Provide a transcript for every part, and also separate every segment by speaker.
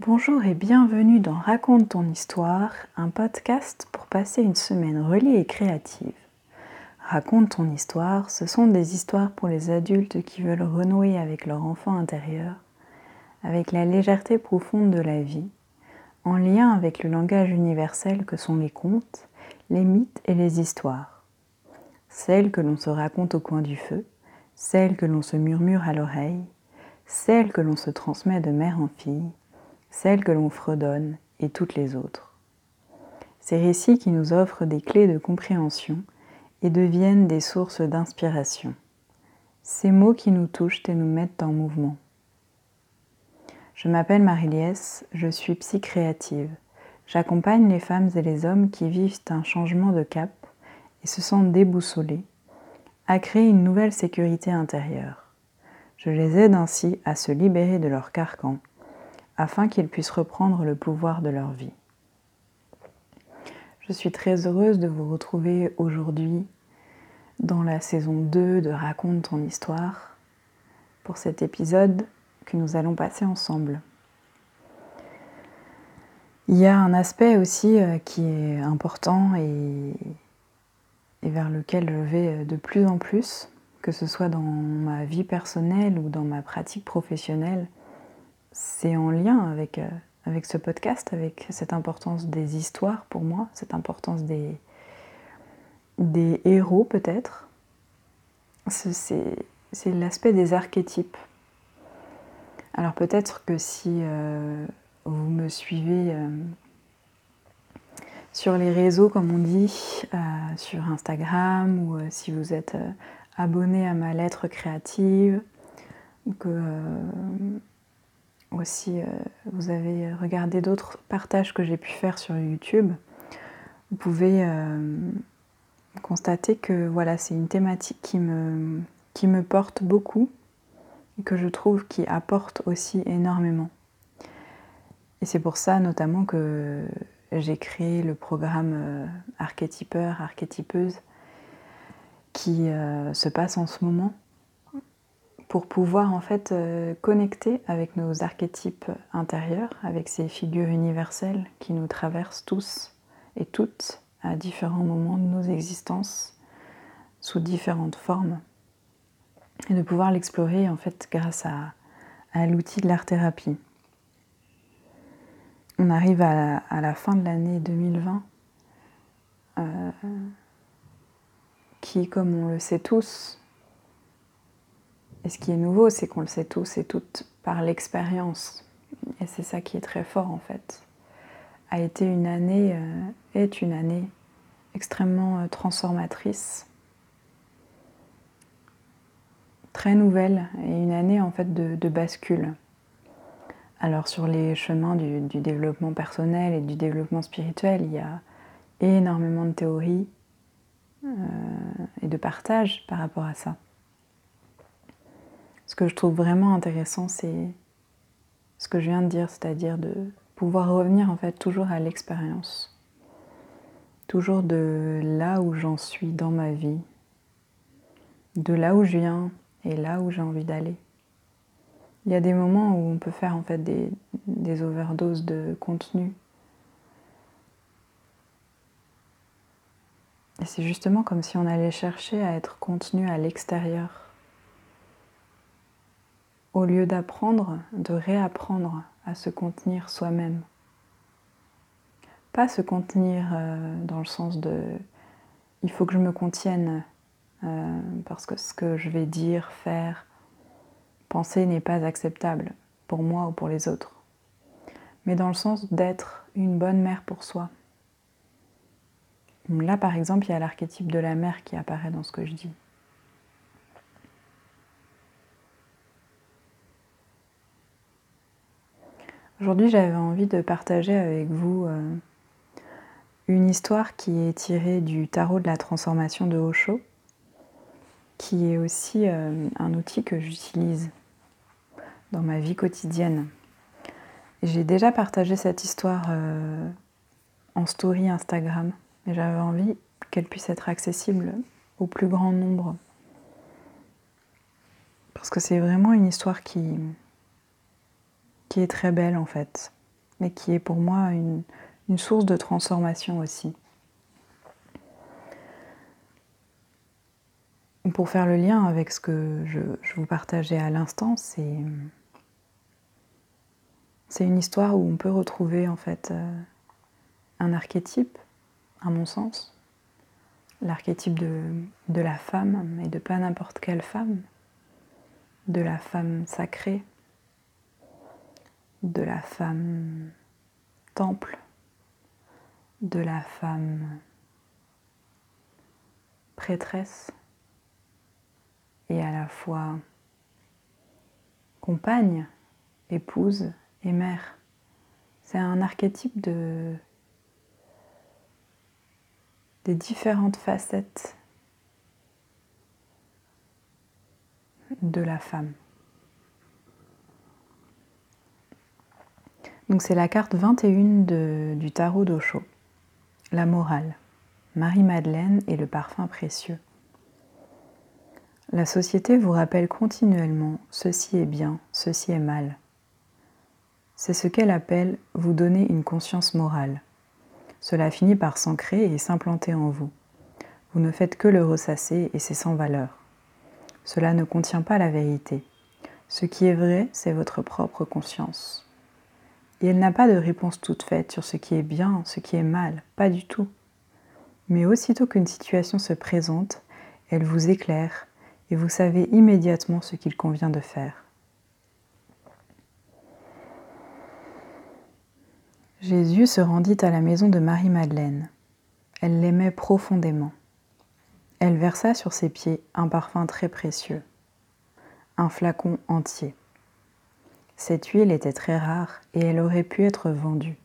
Speaker 1: Bonjour et bienvenue dans Raconte ton histoire, un podcast pour passer une semaine reliée et créative. Raconte ton histoire, ce sont des histoires pour les adultes qui veulent renouer avec leur enfant intérieur, avec la légèreté profonde de la vie, en lien avec le langage universel que sont les contes, les mythes et les histoires. Celles que l'on se raconte au coin du feu, celles que l'on se murmure à l'oreille, celles que l'on se transmet de mère en fille, celles que l'on fredonne et toutes les autres. Ces récits qui nous offrent des clés de compréhension et deviennent des sources d'inspiration. Ces mots qui nous touchent et nous mettent en mouvement. Je m'appelle Marie-Liesse, je suis psy-créative. J'accompagne les femmes et les hommes qui vivent un changement de cap et se sentent déboussolés à créer une nouvelle sécurité intérieure. Je les aide ainsi à se libérer de leur carcan afin qu'ils puissent reprendre le pouvoir de leur vie. Je suis très heureuse de vous retrouver aujourd'hui dans la saison 2 de Raconte ton histoire pour cet épisode que nous allons passer ensemble. Il y a un aspect aussi euh, qui est important et, et vers lequel je vais de plus en plus, que ce soit dans ma vie personnelle ou dans ma pratique professionnelle, c'est en lien avec, euh, avec ce podcast, avec cette importance des histoires pour moi, cette importance des, héros peut-être. C'est l'aspect des archétypes. Alors peut-être que si euh, vous me suivez euh, sur les réseaux, comme on dit, sur Instagram, ou si vous êtes abonné à ma lettre créative, que aussi, euh, vous avez regardé d'autres partages que j'ai pu faire sur YouTube, vous pouvez euh, constater que voilà, c'est une thématique qui me, qui me porte beaucoup et que je trouve qui apporte aussi énormément. Et c'est pour ça notamment que j'ai créé le programme euh, archétypeur, archétypeuse qui se passe en ce moment pour pouvoir en fait euh, connecter avec nos archétypes intérieurs, avec ces figures universelles qui nous traversent tous et toutes à différents moments de nos existences, sous différentes formes, et de pouvoir l'explorer en fait grâce à, l'outil de l'art-thérapie. On arrive à la, fin de l'année 2020, euh, qui, comme on le sait tous, et ce qui est nouveau, c'est qu'on le sait tous et toutes par l'expérience. Et c'est ça qui est très fort en fait. A été une année, euh, est une année extrêmement euh, transformatrice, très nouvelle et une année en fait de, bascule. Alors sur les chemins du, développement personnel et du développement spirituel, il y a énormément de théories euh, et de partage par rapport à ça. Ce que je trouve vraiment intéressant, c'est ce que je viens de dire, c'est-à-dire de pouvoir revenir en fait toujours à l'expérience, toujours de là où j'en suis dans ma vie, de là où je viens et là où j'ai envie d'aller. Il y a des moments où on peut faire en fait des, des overdoses de contenu. Et c'est justement comme si on allait chercher à être contenu à l'extérieur au lieu d'apprendre, de réapprendre à se contenir soi-même. Pas se contenir euh, dans le sens de il faut que je me contienne euh, parce que ce que je vais dire, faire, penser n'est pas acceptable pour moi ou pour les autres. Mais dans le sens d'être une bonne mère pour soi. Là, par exemple, il y a l'archétype de la mère qui apparaît dans ce que je dis. Aujourd'hui, j'avais envie de partager avec vous euh, une histoire qui est tirée du tarot de la transformation de Osho, qui est aussi euh, un outil que j'utilise dans ma vie quotidienne. J'ai déjà partagé cette histoire euh, en story Instagram, mais j'avais envie qu'elle puisse être accessible au plus grand nombre. Parce que c'est vraiment une histoire qui, qui est très belle en fait. mais qui est pour moi une, source de transformation aussi. Pour faire le lien avec ce que je, vous partageais à l'instant, c'est une histoire où on peut retrouver en fait euh, un archétype, à mon sens, l'archétype de, de la femme, mais de pas n'importe quelle femme, de la femme sacrée, de la femme temple, de la femme prêtresse et à la fois compagne, épouse et mère. C'est un archétype de des différentes facettes de la femme. Donc c'est la carte 21 du tarot d'Osho, la morale, Marie-Madeleine et le parfum précieux. La société vous rappelle continuellement ceci est bien, ceci est mal. C'est ce qu'elle appelle vous donner une conscience morale. Cela finit par s'ancrer et s'implanter en vous. Vous ne faites que le ressasser et c'est sans valeur. Cela ne contient pas la vérité. Ce qui est vrai, c'est votre propre conscience. Et elle n'a pas de réponse toute faite sur ce qui est bien, ce qui est mal, pas du tout. Mais aussitôt qu'une situation se présente, elle vous éclaire et vous savez immédiatement ce qu'il convient de faire. Jésus se rendit à la maison de Marie-Madeleine. Elle l'aimait profondément. Elle versa sur ses pieds un parfum très précieux, un flacon entier. Cette huile était très rare et elle aurait pu être vendue.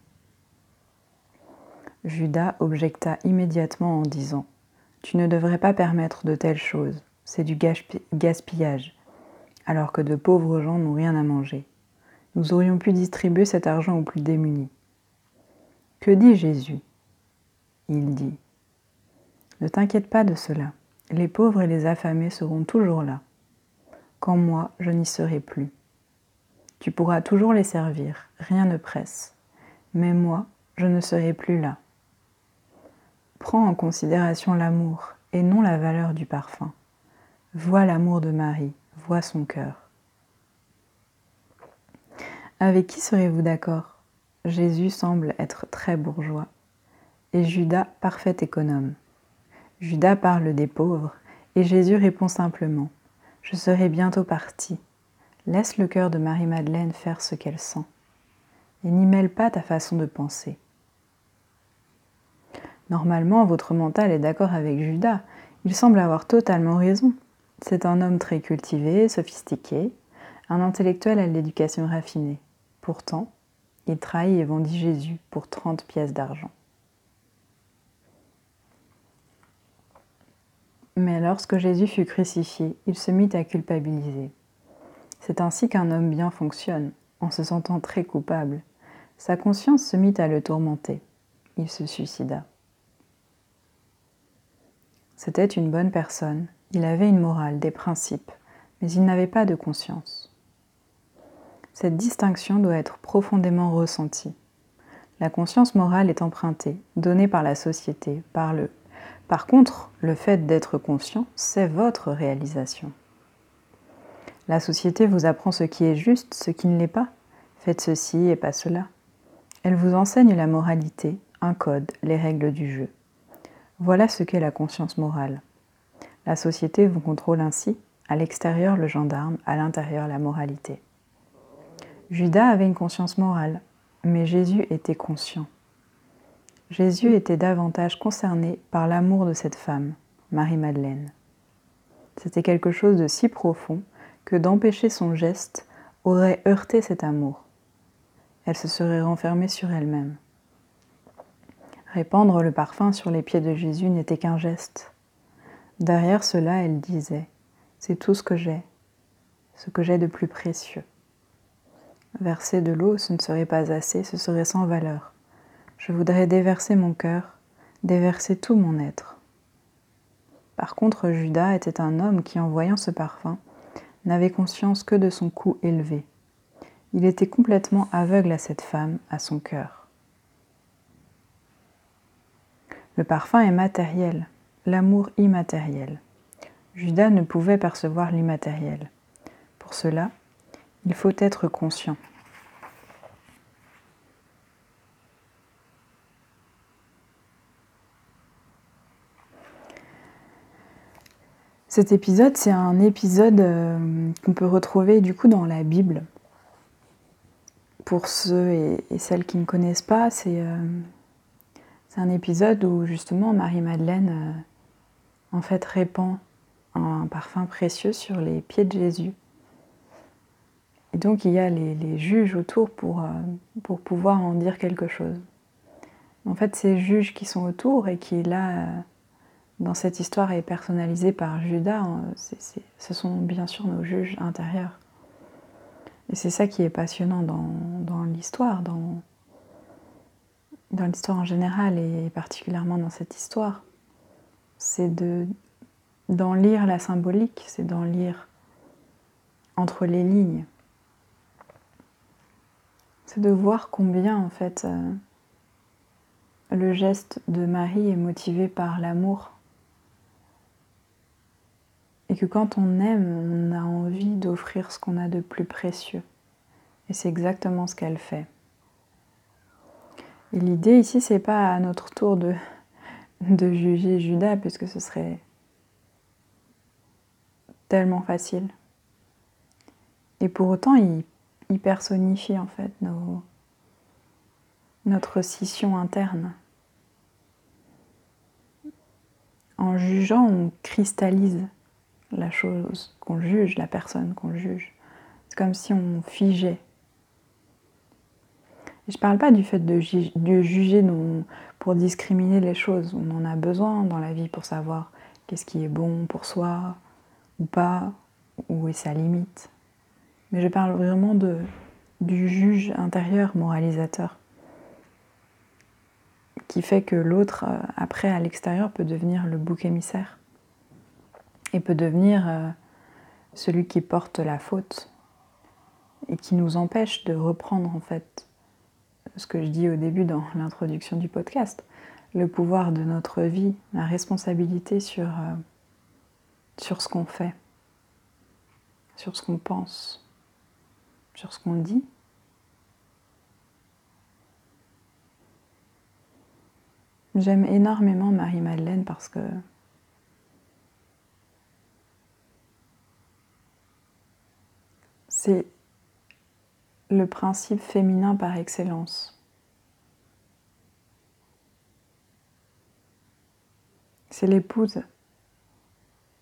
Speaker 1: Judas objecta immédiatement en disant Tu ne devrais pas permettre de telles choses, c'est du gaspillage, alors que de pauvres gens n'ont rien à manger. Nous aurions pu distribuer cet argent aux plus démunis. Que dit Jésus? Il dit Ne t'inquiète pas de cela, les pauvres et les affamés seront toujours là, quand moi je n'y serai plus. Tu pourras toujours les servir, rien ne presse. Mais moi, je ne serai plus là. Prends en considération l'amour et non la valeur du parfum. Vois l'amour de Marie, vois son cœur. Avec qui serez-vous d'accord? Jésus semble être très bourgeois et Judas parfait économe. Judas parle des pauvres et Jésus répond simplement Je serai bientôt parti. Laisse le cœur de Marie-Madeleine faire ce qu'elle sent et n'y mêle pas ta façon de penser. Normalement, votre mental est d'accord avec Judas. Il semble avoir totalement raison. C'est un homme très cultivé, sophistiqué, un intellectuel à l'éducation raffinée. Pourtant, il trahit et vendit Jésus pour 30 pièces d'argent. Mais lorsque Jésus fut crucifié, il se mit à culpabiliser. C'est ainsi qu'un homme bien fonctionne, en se sentant très coupable. Sa conscience se mit à le tourmenter. Il se suicida. C'était une bonne personne, il avait une morale, des principes, mais il n'avait pas de conscience. Cette distinction doit être profondément ressentie. La conscience morale est empruntée, donnée par la société, par le. Par contre, le fait d'être conscient, c'est votre réalisation. La société vous apprend ce qui est juste, ce qui ne l'est pas. Faites ceci et pas cela. Elle vous enseigne la moralité, un code, les règles du jeu. Voilà ce qu'est la conscience morale. La société vous contrôle ainsi, à l'extérieur le gendarme, à l'intérieur la moralité. Judas avait une conscience morale, mais Jésus était conscient. Jésus était davantage concerné par l'amour de cette femme, Marie-Madeleine. C'était quelque chose de si profond que d'empêcher son geste aurait heurté cet amour. Elle se serait renfermée sur elle-même. Répandre le parfum sur les pieds de Jésus n'était qu'un geste. Derrière cela, elle disait, C'est tout ce que j'ai, ce que j'ai de plus précieux. Verser de l'eau, ce ne serait pas assez, ce serait sans valeur. Je voudrais déverser mon cœur, déverser tout mon être. Par contre, Judas était un homme qui, en voyant ce parfum, n'avait conscience que de son coût élevé. Il était complètement aveugle à cette femme, à son cœur. Le parfum est matériel, l'amour immatériel. Judas ne pouvait percevoir l'immatériel. Pour cela, il faut être conscient. Cet épisode, c'est un épisode euh, qu'on peut retrouver du coup dans la Bible. Pour ceux et, celles qui ne connaissent pas, c'est euh, un épisode où justement Marie-Madeleine euh, en fait répand un parfum précieux sur les pieds de Jésus. Et donc il y a les, juges autour pour, pour pouvoir en dire quelque chose. En fait, ces juges qui sont autour et qui là dans cette histoire est personnalisée par Judas, hein, ce sont bien sûr nos juges intérieurs. Et c'est ça qui est passionnant dans, l'histoire, dans, l'histoire en général et particulièrement dans cette histoire. C'est d'en lire la symbolique, c'est d'en lire entre les lignes. C'est de voir combien en fait euh, le geste de Marie est motivé par l'amour et que quand on aime, on a envie d'offrir ce qu'on a de plus précieux. Et c'est exactement ce qu'elle fait. Et l'idée ici, c'est pas à notre tour de, de juger Judas, puisque ce serait tellement facile. Et pour autant, il, personnifie en fait notre scission interne. En jugeant, on cristallise la chose qu'on juge, la personne qu'on juge. C'est comme si on figeait. je ne parle pas du fait de, juger pour discriminer les choses. On en a besoin dans la vie pour savoir qu'est-ce qui est bon pour soi ou pas, où est sa limite. Mais je parle vraiment du juge intérieur moralisateur qui fait que l'autre, euh, après, à l'extérieur, peut devenir le bouc émissaire et peut devenir euh, celui qui porte la faute et qui nous empêche de reprendre en fait ce que je dis au début dans l'introduction du podcast, le pouvoir de notre vie, la responsabilité sur, euh, sur ce qu'on fait, sur ce qu'on pense, sur ce qu'on dit. J'aime énormément Marie-Madeleine parce que C'est le principe féminin par excellence. C'est l'épouse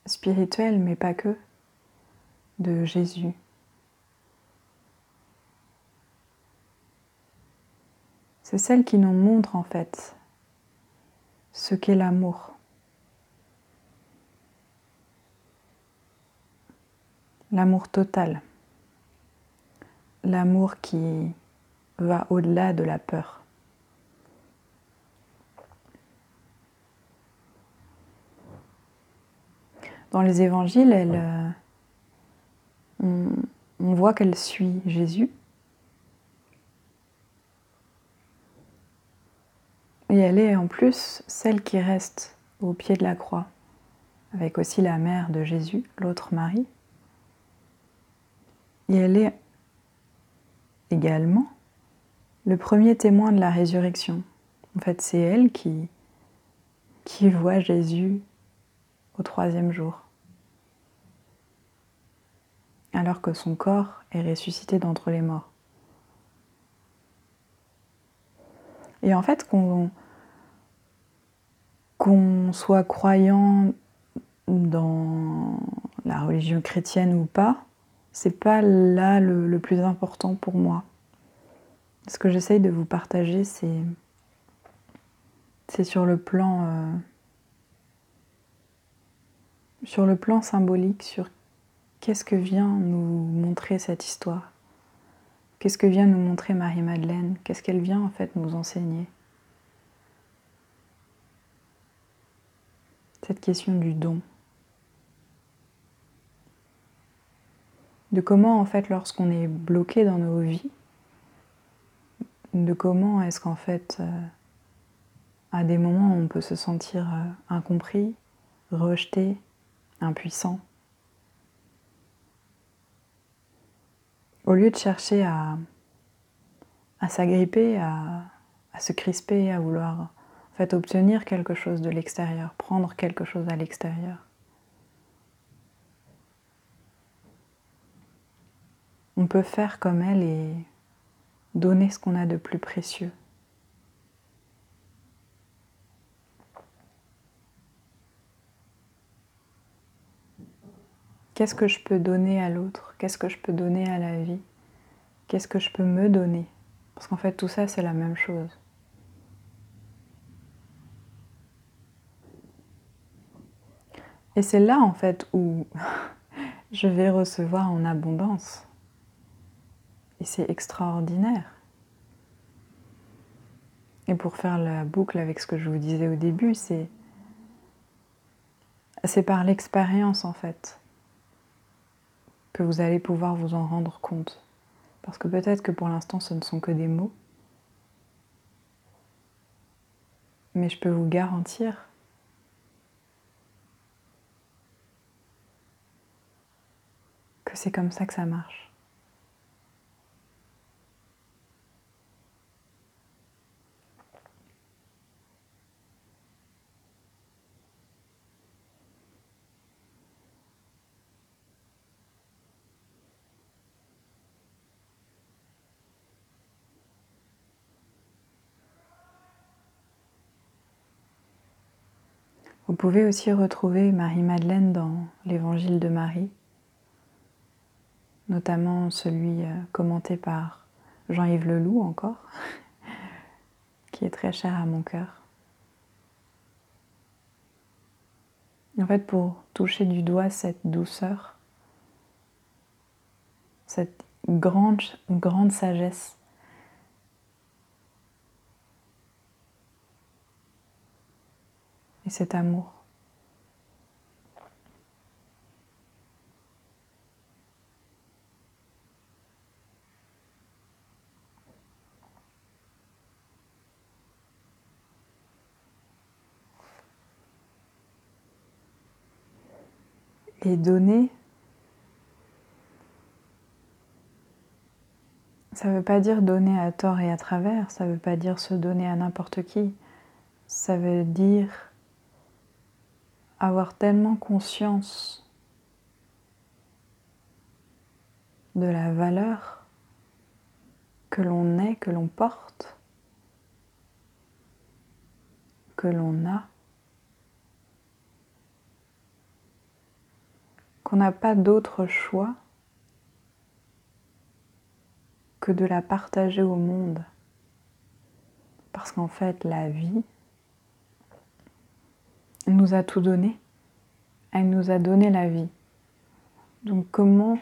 Speaker 1: spirituelle, mais pas que, de Jésus. C'est celle qui nous montre en fait ce qu'est l'amour. L'amour total l'amour qui va au-delà de la peur. Dans les évangiles, elle, euh, on, voit qu'elle suit Jésus. Et elle est en plus celle qui reste au pied de la croix, avec aussi la mère de Jésus, l'autre Marie. Et elle est également le premier témoin de la résurrection. En fait, c'est elle qui, voit Jésus au troisième jour, alors que son corps est ressuscité d'entre les morts. Et en fait, qu'on soit croyant dans la religion chrétienne ou pas, c'est pas là le, plus important pour moi. Ce que j'essaye de vous partager, c'est sur le plan euh, sur le plan symbolique, sur qu'est-ce que vient nous montrer cette histoire. Qu'est-ce que vient nous montrer Marie-Madeleine? Qu'est-ce qu'elle vient en fait nous enseigner? Cette question du don. De comment en fait lorsqu'on est bloqué dans nos vies, de comment est-ce qu'en fait euh, à des moments on peut se sentir euh, incompris, rejeté, impuissant. Au lieu de chercher à, s'agripper, à, à, se crisper, à vouloir en fait obtenir quelque chose de l'extérieur, prendre quelque chose à l'extérieur. On peut faire comme elle et donner ce qu'on a de plus précieux. Qu'est-ce que je peux donner à l'autre? Qu'est-ce que je peux donner à la vie? Qu'est-ce que je peux me donner? Parce qu'en fait, tout ça, c'est la même chose. Et c'est là, en fait, où je vais recevoir en abondance. Et c'est extraordinaire. Et pour faire la boucle avec ce que je vous disais au début, c'est c'est par l'expérience en fait que vous allez pouvoir vous en rendre compte. Parce que peut-être que pour l'instant ce ne sont que des mots, mais je peux vous garantir que c'est comme ça que ça marche. Vous pouvez aussi retrouver Marie-Madeleine dans l'évangile de Marie, notamment celui euh, commenté par Jean-Yves Leloup encore, qui est très cher à mon cœur. En fait, pour toucher du doigt cette douceur, cette grande, grande sagesse cet amour. Et donner, ça ne veut pas dire donner à tort et à travers, ça ne veut pas dire se donner à n'importe qui, ça veut dire avoir tellement conscience de la valeur que l'on est, que l'on porte, que l'on a, qu'on n'a pas d'autre choix que de la partager au monde. Parce qu'en fait, la vie, elle nous a tout donné. Elle nous a donné la vie. Donc comment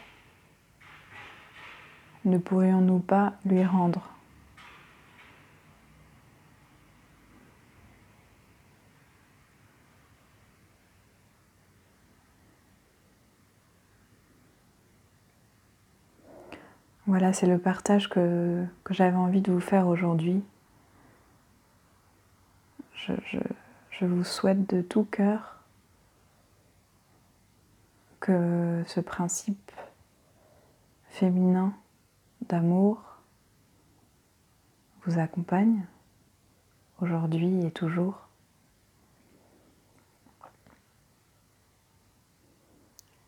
Speaker 1: ne pourrions-nous pas lui rendre? Voilà, c'est le partage que, j'avais envie de vous faire aujourd'hui. je, je vous souhaite de tout cœur que ce principe féminin d'amour vous accompagne aujourd'hui et toujours.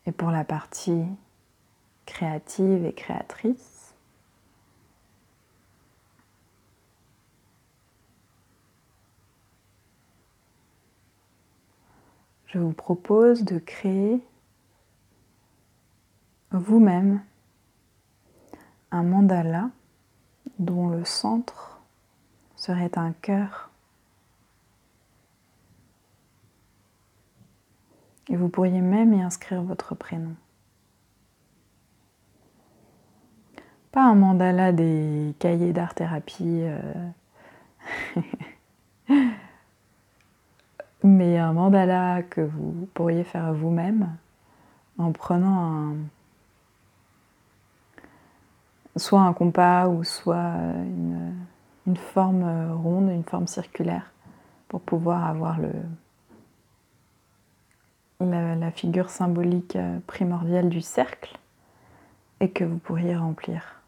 Speaker 1: Et pour la partie créative et créatrice, je vous propose de créer vous-même un mandala dont le centre serait un cœur. Et vous pourriez même y inscrire votre prénom. Pas un mandala des cahiers d'art-thérapie. Euh, mais un mandala que vous pourriez faire vous-même en prenant soit un compas ou soit une, forme ronde, une forme circulaire, pour pouvoir avoir la, figure symbolique primordiale du cercle et que vous pourriez remplir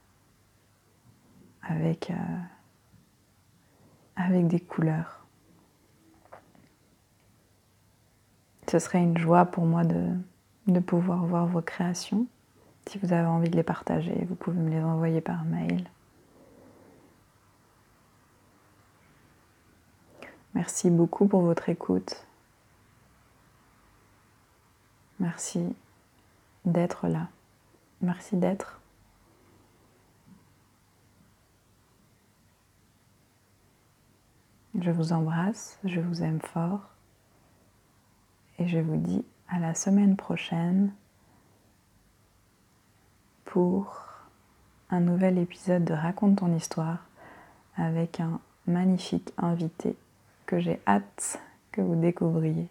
Speaker 1: avec, avec des couleurs. Ce serait une joie pour moi de, pouvoir voir vos créations. Si vous avez envie de les partager, vous pouvez me les envoyer par mail. Merci beaucoup pour votre écoute. Merci d'être là. Merci d'être. Je vous embrasse, je vous aime fort et je vous dis à la semaine prochaine pour un nouvel épisode de Raconte ton histoire avec un magnifique invité que j'ai hâte que vous découvriez.